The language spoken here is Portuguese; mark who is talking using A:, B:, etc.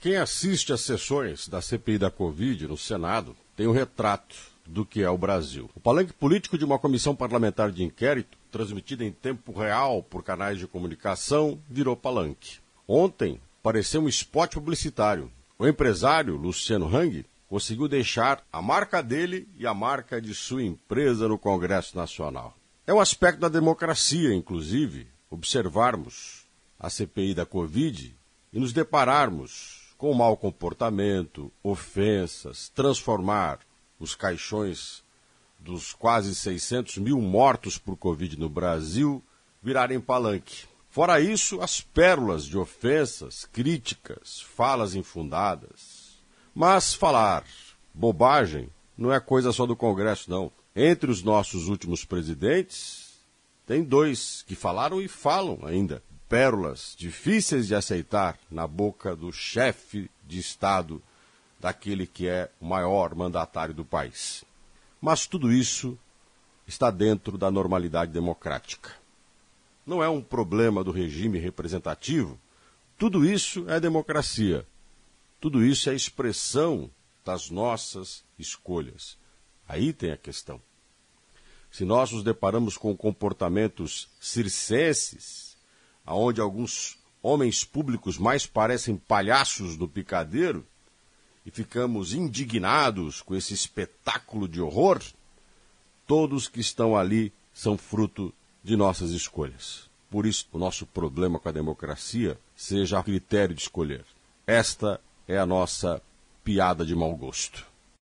A: Quem assiste às sessões da CPI da Covid no Senado tem um retrato do que é o Brasil. O palanque político de uma comissão parlamentar de inquérito, transmitida em tempo real por canais de comunicação, virou palanque. Ontem, pareceu um spot publicitário. O empresário, Luciano Hang, conseguiu deixar a marca dele e a marca de sua empresa no Congresso Nacional. É um aspecto da democracia, inclusive, observarmos a CPI da Covid e nos depararmos com mau comportamento, ofensas, transformar os caixões dos quase 600 mil mortos por Covid no Brasil virarem palanque. Fora isso, as pérolas de ofensas, críticas, falas infundadas. Mas falar bobagem não é coisa só do Congresso, não. Entre os nossos últimos presidentes, tem dois que falaram e falam ainda pérolas difíceis de aceitar na boca do chefe de Estado daquele que é o maior mandatário do país. Mas tudo isso está dentro da normalidade democrática. Não é um problema do regime representativo. Tudo isso é democracia. Tudo isso é expressão das nossas escolhas. Aí tem a questão. Se nós nos deparamos com comportamentos circenses, aonde alguns homens públicos mais parecem palhaços do picadeiro, e ficamos indignados com esse espetáculo de horror, todos que estão ali são fruto de nossas escolhas. Por isso, o nosso problema com a democracia seja a critério de escolher. Esta é a nossa piada de mau gosto.